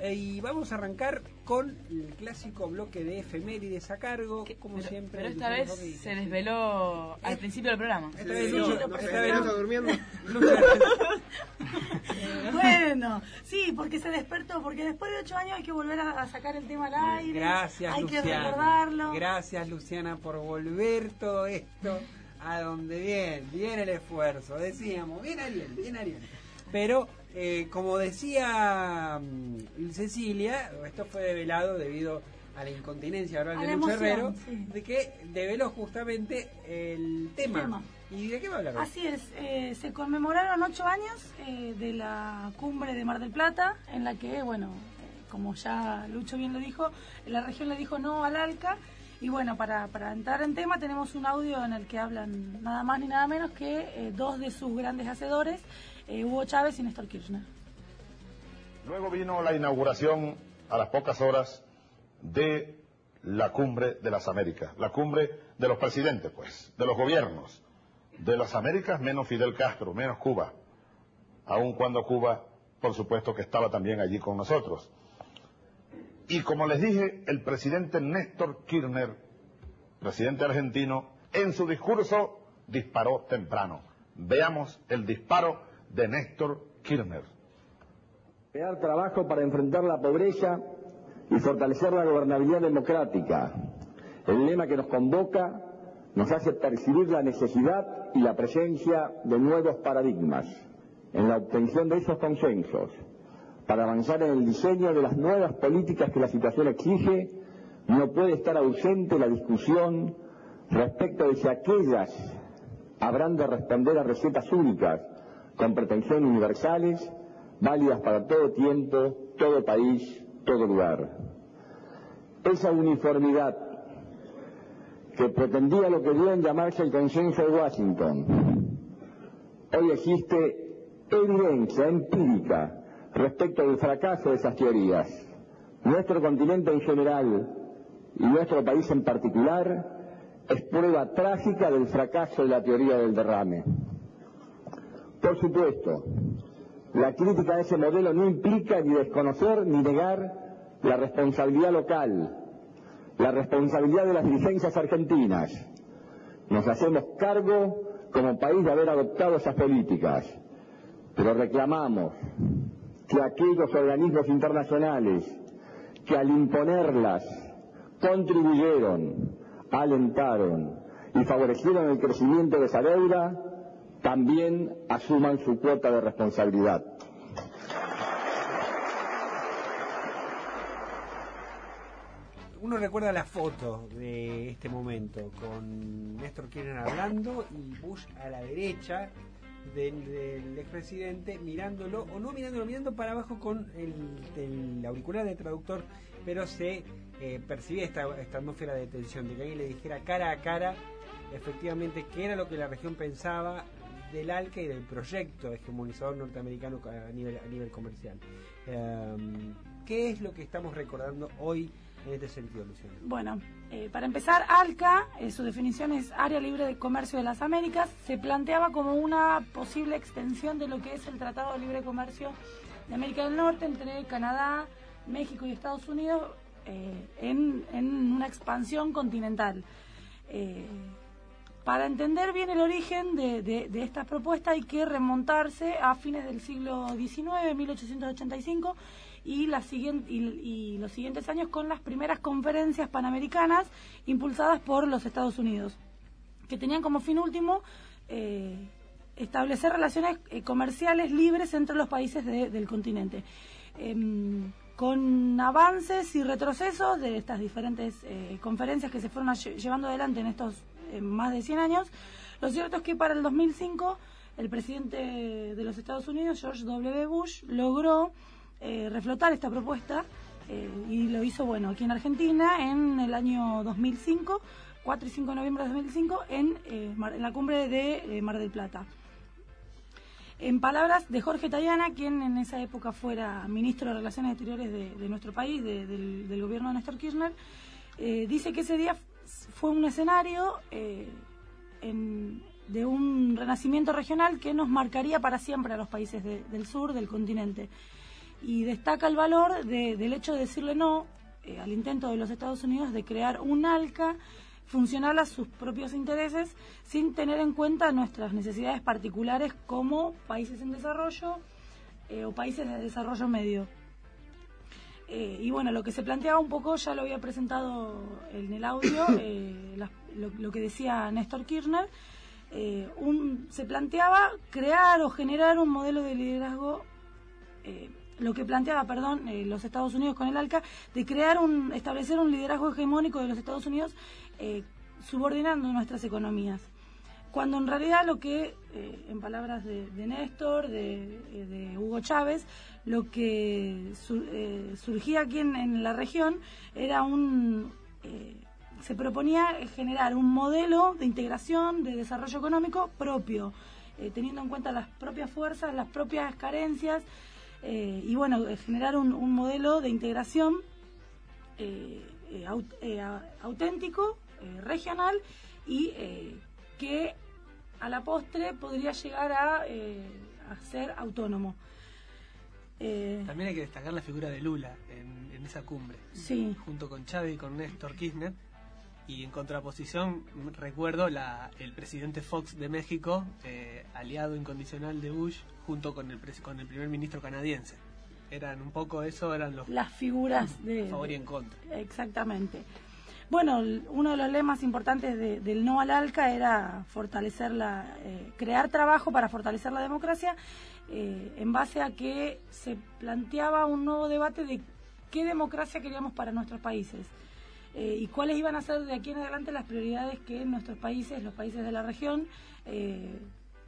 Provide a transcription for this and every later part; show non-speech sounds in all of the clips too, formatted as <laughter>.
Eh, y vamos a arrancar con el clásico bloque de efemérides a cargo, como siempre. Pero esta vez se desveló al principio del programa. Esta vez Lucho- esta vez Lucho- durmiendo. <laughs> <laughs> Bueno, sí, porque se despertó, porque después de ocho años hay que volver a, a sacar el tema al aire. Gracias, Hay que Luciana. recordarlo. Gracias, Luciana, por volver todo esto a donde viene, viene el esfuerzo. Decíamos, bien Ariel, bien Ariel. Pero, eh, como decía mm, Cecilia, esto fue develado debido a la incontinencia A de Lucho Herrero, sí. de que develó justamente el tema. tema. ¿Y de qué va a hablar? Así es, eh, se conmemoraron ocho años eh, de la cumbre de Mar del Plata, en la que, bueno, como ya Lucho bien lo dijo, la región le dijo no al ALCA. Y bueno, para, para entrar en tema tenemos un audio en el que hablan nada más ni nada menos que eh, dos de sus grandes hacedores, eh, Hugo Chávez y Néstor Kirchner. Luego vino la inauguración a las pocas horas de la cumbre de las Américas, la cumbre de los presidentes, pues, de los gobiernos, de las Américas menos Fidel Castro, menos Cuba, aun cuando Cuba, por supuesto, que estaba también allí con nosotros. Y como les dije, el presidente Néstor Kirchner, presidente argentino, en su discurso disparó temprano. Veamos el disparo de Néstor Kirchner. Crear trabajo para enfrentar la pobreza y fortalecer la gobernabilidad democrática. El lema que nos convoca nos hace percibir la necesidad y la presencia de nuevos paradigmas en la obtención de esos consensos para avanzar en el diseño de las nuevas políticas que la situación exige, no puede estar ausente la discusión respecto de si aquellas habrán de responder a recetas únicas con pretensiones universales, válidas para todo tiempo, todo país, todo lugar. Esa uniformidad que pretendía lo que dio en llamarse el consenso de Washington, hoy existe evidencia empírica respecto del fracaso de esas teorías. Nuestro continente en general y nuestro país en particular es prueba trágica del fracaso de la teoría del derrame. Por supuesto, la crítica a ese modelo no implica ni desconocer ni negar la responsabilidad local, la responsabilidad de las dirigencias argentinas. Nos hacemos cargo como país de haber adoptado esas políticas, pero reclamamos que aquellos organismos internacionales que al imponerlas contribuyeron, alentaron y favorecieron el crecimiento de esa deuda, también asuman su cuota de responsabilidad. Uno recuerda la foto de este momento con Néstor Kirchner hablando y Bush a la derecha del, del expresidente mirándolo o no mirándolo, mirando para abajo con el, auricular de traductor, pero se eh, percibía esta, esta atmósfera de tensión, de que alguien le dijera cara a cara efectivamente qué era lo que la región pensaba del ALCA y del proyecto hegemonizador norteamericano a nivel, comercial. Em, ¿Qué es lo que estamos recordando hoy en este sentido, Luciano? Bueno, eh, para empezar, ALCA, eh, su definición es Área Libre de Comercio de las Américas, se planteaba como una posible extensión de lo que es el Tratado de Libre Comercio de América del Norte entre Canadá, México y Estados Unidos eh, en una expansión continental. Para entender bien el origen de, de- de esta propuesta hay que remontarse a fines del siglo XIX, 1885, y, los siguientes años con las primeras conferencias panamericanas impulsadas por los Estados Unidos, que tenían como fin último eh, establecer relaciones eh, comerciales libres entre los países de- del continente. Em, con avances y retrocesos de estas diferentes eh, conferencias que se fueron llevando adelante en estos eh, más de 100 años, lo cierto es que para el 2005 el presidente de los Estados Unidos, George W. Bush, logró eh, reflotar esta propuesta y lo hizo, bueno, aquí en Argentina en el año 2005, 4 y 5 de noviembre de 2005, en, en la cumbre de Mar del Plata. En palabras de Jorge Tayana, quien en esa época fuera ministro de Relaciones Exteriores de, nuestro país, del, gobierno de Néstor Kirchner, eh, dice que ese día fue un escenario eh, de un renacimiento regional que nos marcaría para siempre a los países del sur del continente. Y destaca el valor del hecho de decirle no eh, al intento de los Estados Unidos de crear un ALCA funcional a sus propios intereses sin tener en cuenta nuestras necesidades particulares como países en desarrollo eh, o países de desarrollo medio. Eh, y bueno, lo que se planteaba un poco, ya lo había presentado en el audio, <coughs> eh, lo, que decía Néstor Kirchner, se planteaba crear o generar un modelo de liderazgo lo que planteaba, perdón, los Estados Unidos con el ALCA, de crear un, establecer un liderazgo hegemónico de los Estados Unidos eh, subordinando nuestras economías. Cuando en realidad lo que, eh, en palabras de, Néstor, eh, de, Hugo Chávez, lo que surgía aquí en, la región era un... se proponía generar un modelo de integración, de desarrollo económico propio, teniendo en cuenta las propias fuerzas, las propias carencias, y bueno, generar un, un modelo de integración auténtico eh, regional y eh, que a la postre podría llegar a, eh, ser autónomo. También hay que destacar la figura de Lula en, esa cumbre, sí. junto con Chávez y con Néstor Kirchner. Y en contraposición, recuerdo la, el presidente Fox de México, aliado incondicional de Bush, junto con el, con el primer ministro canadiense. Eran un poco eso, eran los... Las figuras de... Favor y en contra. Exactamente. Bueno, uno de los lemas importantes del no al ALCA era fortalecer la, eh, crear trabajo para fortalecer la democracia eh, en base a que se planteaba un nuevo debate de qué democracia queríamos para nuestros países eh, y cuáles iban a ser de aquí en adelante las prioridades que nuestros países, los países de la región,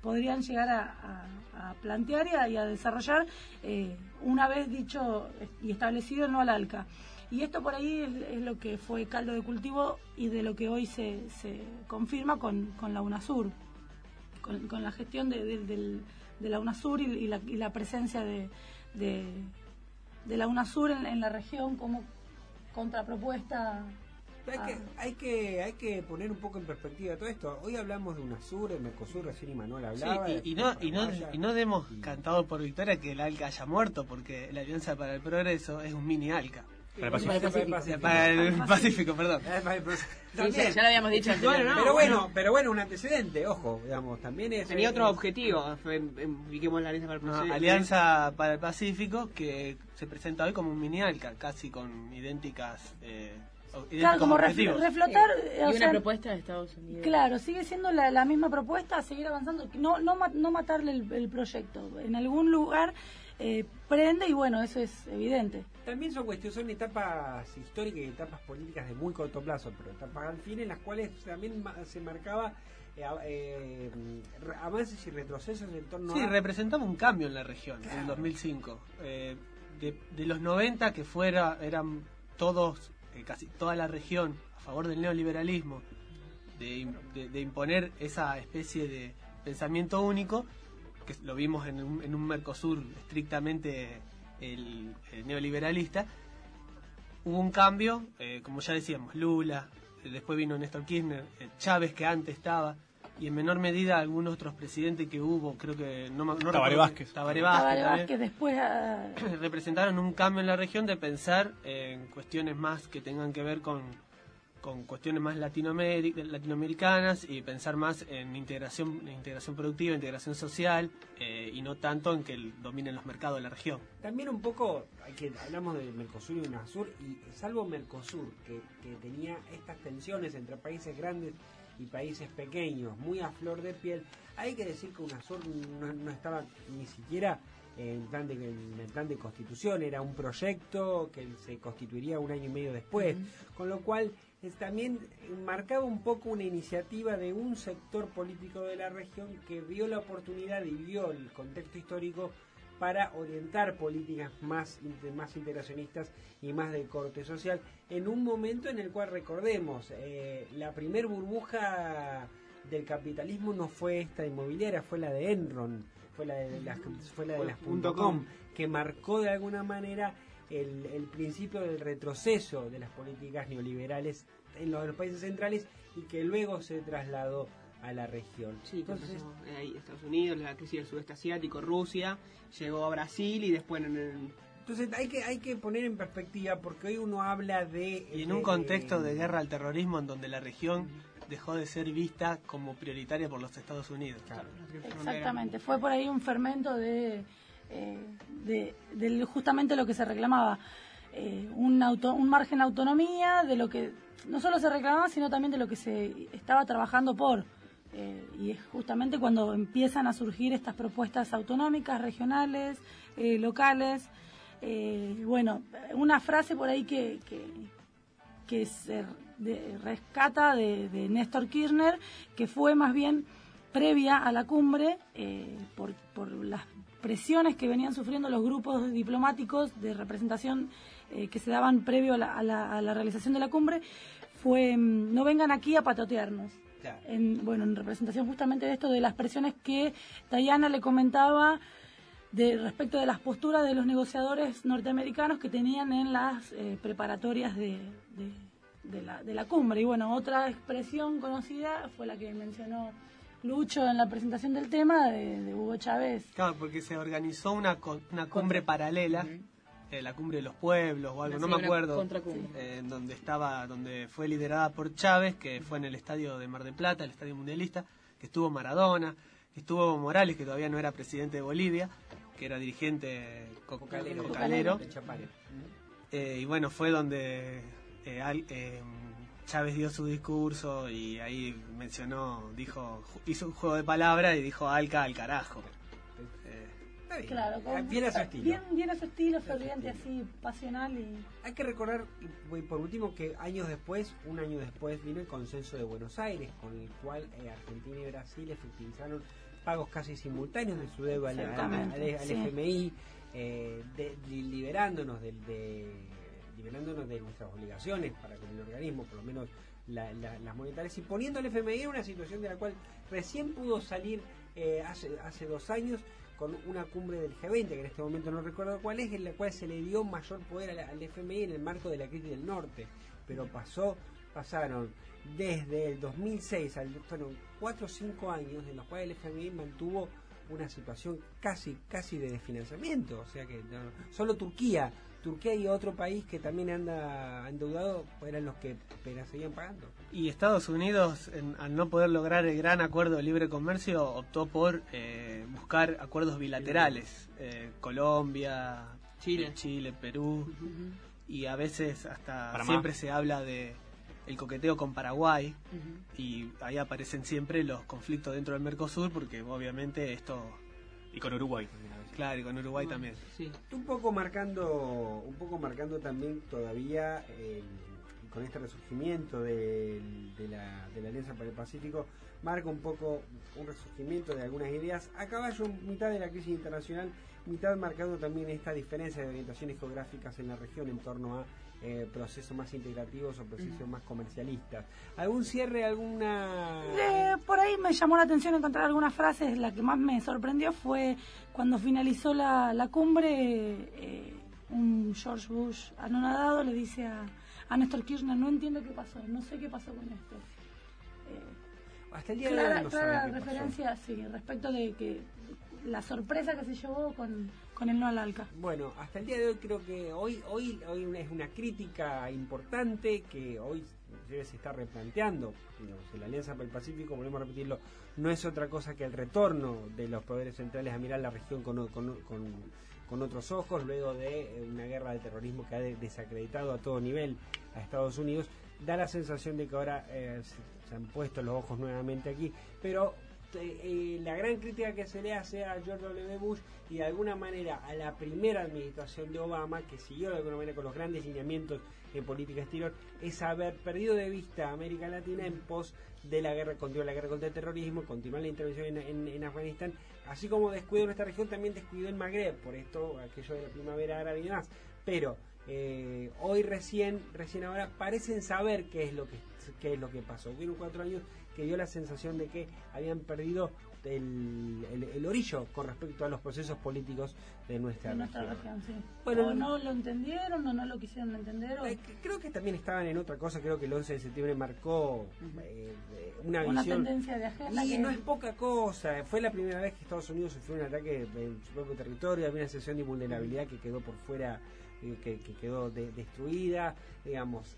podrían llegar a, plantear y a, desarrollar una vez dicho y establecido el no al ALCA. Y esto por ahí es, lo que fue caldo de cultivo y de lo que hoy se, se confirma con, con la UNASUR, con, con la gestión de, de, la UNASUR y, la, y la, presencia de, de, la UNASUR en, la región como contrapropuesta hay que, hay, que, hay que poner un poco en perspectiva todo esto. Hoy hablamos de UNASUR, el Mercosur, recién Manuel hablaba. y, no, y, no, y no demos cantado por victoria que el ALCA haya muerto, porque la Alianza para el Progreso es un mini ALCA. Para el Pacífico. Para el Pacífico, perdón. ya lo habíamos dicho pero bueno, pero bueno, un antecedente, ojo, digamos, también es... Tenía otro objetivo, la Alianza para el Pacífico. Alianza para el Pacífico, que se presenta hoy como un mini ALCA, casi con idénticas... Eh, Claro, como reflotar. y una propuesta de Estados Unidos. Claro, sigue siendo la, misma propuesta, seguir avanzando, no, no, no matarle el, proyecto. En algún lugar eh, prende y bueno, eso es evidente. También son cuestiones, son etapas históricas y etapas políticas de muy corto plazo, pero etapas al fin en las cuales también se marcaba eh, eh, avances y retrocesos en torno sí, representaba un cambio en la región en el 2005. Eh, de, de, los 90 que fuera eran todos, casi toda la región a favor del neoliberalismo, de imponer esa especie de pensamiento único, que lo vimos en un, en un Mercosur estrictamente el, neoliberalista, hubo un cambio, eh, como ya decíamos, Lula, después vino Néstor Kirchner, eh, Chávez que antes estaba, y en menor medida algunos otros presidentes que hubo, creo que no, no Tabaré Vázquez. Tabaré Vázquez, después ah, <clears throat> representaron un cambio en la región de pensar en cuestiones más que tengan que ver con con cuestiones más latinoamericanas y pensar más en integración, integración productiva, integración social eh, y no tanto en que dominen los mercados de la región. También un poco, hay que hablamos de Mercosur y UNASUR, y salvo Mercosur, que, tenía estas tensiones entre países grandes y países pequeños, muy a flor de piel, hay que decir que UNASUR no, no estaba ni siquiera en, plan de, en el plan de constitución, era un proyecto que se constituiría un año y medio después, con lo cual es, también marcaba un poco una iniciativa de un sector político de la región que vio la oportunidad y vio el contexto histórico para orientar políticas más, más integracionistas y más de corte social, en un momento en el cual recordemos, eh, la primer burbuja del capitalismo no fue esta inmobiliaria, fue la de Enron, fue la de las, fue la de las .com, que marcó de alguna manera el, el, principio del retroceso de las políticas neoliberales en los, países centrales y que luego se trasladó a la región. Sí, entonces ahí Estados Unidos, la crisis del sudeste asiático, Rusia, llegó a Brasil y después en el... Entonces hay que hay que poner en perspectiva porque hoy uno habla de y en un contexto de guerra al terrorismo en donde la región dejó de ser vista como prioritaria por los Estados Unidos. Exactamente, fue por ahí un fermento de, eh, de, justamente lo que se reclamaba, eh, un, margen de autonomía, de lo que no solo se reclamaba, sino también de lo que se estaba trabajando por. Eh, y es justamente cuando empiezan a surgir estas propuestas autonómicas, regionales, locales. bueno, una frase por ahí que, que, se rescata de, Néstor Kirchner, que fue más bien previa a la cumbre por, por, las presiones que venían sufriendo los grupos diplomáticos de representación eh, que se daban previo a la, realización de la cumbre, fue mm, no vengan aquí a patotearnos. En, bueno, en representación justamente de esto, de las presiones que Tayana le comentaba de respecto de las posturas de los negociadores norteamericanos que tenían en las eh, preparatorias de de la, de la cumbre. Y bueno, otra expresión conocida fue la que mencionó Lucho en la presentación del tema de, Hugo Chávez. Claro, porque se organizó una, una cumbre paralela, eh, la cumbre de los pueblos o algo, no me acuerdo, eh, en donde estaba, donde fue liderada por Chávez, que fue en el estadio de Mar del Plata, el estadio mundialista, que estuvo Maradona, que estuvo Morales, que todavía no era presidente de Bolivia, que era dirigente cocalero, eh, y bueno, fue donde eh, eh, Chávez dio su discurso y ahí mencionó, dijo, hizo un juego de palabras y dijo Alca al carajo. Eh, claro, bien a su estilo. Bien, bien a su estilo, ferviente, así, pasional y... Hay que recordar, por último, que años después, un año después, vino el consenso de Buenos Aires, con el cual Argentina y Brasil efectivizaron pagos casi simultáneos de su deuda al, al, FMI, liberándonos del... De, liberándonos de nuestras obligaciones para con el organismo, por lo menos las monetarias, y poniendo al FMI en una situación de la cual recién pudo salir eh, hace, hace dos años con una cumbre del G20, que en este momento no recuerdo cuál es, en la cual se le dio mayor poder al, FMI en el marco de la crisis del norte, pero pasó, pasaron desde el 2006 al, fueron cuatro o cinco años en los cuales el FMI mantuvo una situación casi casi de desfinanciamiento, o sea que solo Turquía Turquía y otro país que también anda endeudado eran los que apenas seguían pagando. Y Estados Unidos, al no poder lograr el gran acuerdo de libre comercio, optó por eh, buscar acuerdos bilaterales. Eh, Colombia, Chile, Chile Perú, y a veces hasta siempre se habla de el coqueteo con Paraguay y ahí aparecen siempre los conflictos dentro del Mercosur porque obviamente esto y con Uruguay Claro, y con Uruguay también. Sí. Un poco marcando, un poco marcando también todavía con este resurgimiento de, la, de la Alianza para el Pacífico, marca un poco un resurgimiento de algunas ideas a caballo mitad de la crisis internacional, mitad marcando también esta diferencia de orientaciones geográficas en la región en torno a eh, procesos más integrativos o procesos más comercialistas. ¿Algún cierre, alguna...? Eh, por ahí me llamó la atención encontrar algunas frases. La que más me sorprendió fue cuando finalizó la, la cumbre, eh, un George Bush anonadado le dice a, a Néstor Kirchner, no entiendo qué pasó, no sé qué pasó con esto. Hasta el día de hoy no clara referencia, sí, respecto de que la sorpresa que se llevó con, con al ALCA. Bueno, hasta el día de hoy creo que hoy hoy hoy es una crítica importante que hoy se está replanteando. la Alianza para el Pacífico, volvemos a repetirlo, no es otra cosa que el retorno de los poderes centrales a mirar la región con, con, con, otros ojos, luego de una guerra de terrorismo que ha desacreditado a todo nivel a Estados Unidos. Da la sensación de que ahora eh, se han puesto los ojos nuevamente aquí, pero eh, la gran crítica que se le hace a George W. Bush y de alguna manera a la primera administración de Obama, que siguió de alguna manera con los grandes lineamientos en política exterior, es haber perdido de vista a América Latina en pos de la guerra contra la guerra contra el terrorismo, continuar la intervención en, Afganistán, así como descuidó nuestra región, también descuidó el Magreb, por esto aquello de la primavera árabe y demás. Pero eh, hoy recién, recién ahora parecen saber qué es lo que qué es lo que pasó. Hubieron cuatro años que dio la sensación de que habían perdido el, el, orillo con respecto a los procesos políticos de nuestra, región. Bueno, o no lo entendieron o no lo quisieron entender. Eh, creo que también estaban en otra cosa. Creo que el 11 de septiembre marcó eh, una, una tendencia de agenda. Y no es poca cosa. Fue la primera vez que Estados Unidos sufrió un ataque en su propio territorio. Había una sesión de vulnerabilidad que quedó por fuera que, quedó destruida, digamos,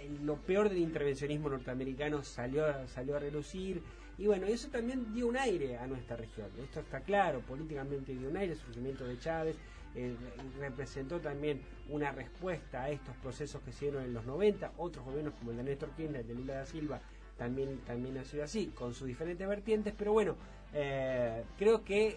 eh, lo peor del intervencionismo norteamericano salió, salió a relucir, y bueno, eso también dio un aire a nuestra región, esto está claro, políticamente dio un aire, el surgimiento de Chávez, eh, representó también una respuesta a estos procesos que se dieron en los 90, otros gobiernos como el de Néstor Kirchner, el de Lula da Silva, también, también ha sido así, con sus diferentes vertientes, pero bueno, eh, creo que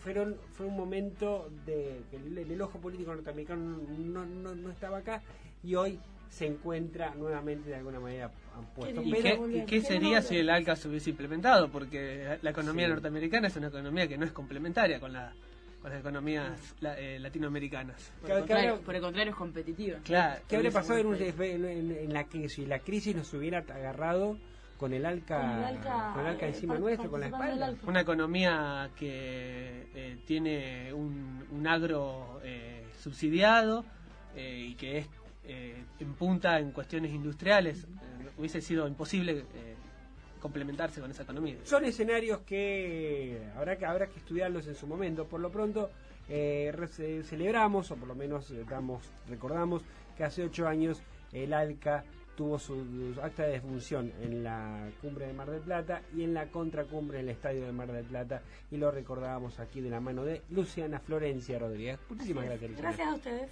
fueron, fue un momento de que el, ojo político norteamericano no, no, no, estaba acá y hoy se encuentra nuevamente de alguna manera puesto. ¿Y, qué, sería si el ALCA se hubiese implementado? Porque la economía norteamericana es una economía que no es complementaria con la con las economías eh, latinoamericanas. Por, el contrario, es competitiva. Claro. ¿Qué habría pasado en, en, en, la que si la crisis nos hubiera agarrado con el alca, con el alca, encima nuestro, con la espalda. Una economía que eh, tiene un, agro eh, subsidiado eh, y que es en punta en cuestiones industriales, hubiese sido imposible complementarse con esa economía. Son escenarios que habrá que habrá que estudiarlos en su momento. Por lo pronto celebramos o por lo menos damos recordamos que hace ocho años el ALCA tuvo su, acta de defunción en la cumbre de Mar del Plata y en la contracumbre en el estadio de Mar del Plata y lo recordábamos aquí de la mano de Luciana Florencia Rodríguez. Muchísimas gracias. Gracias a ustedes.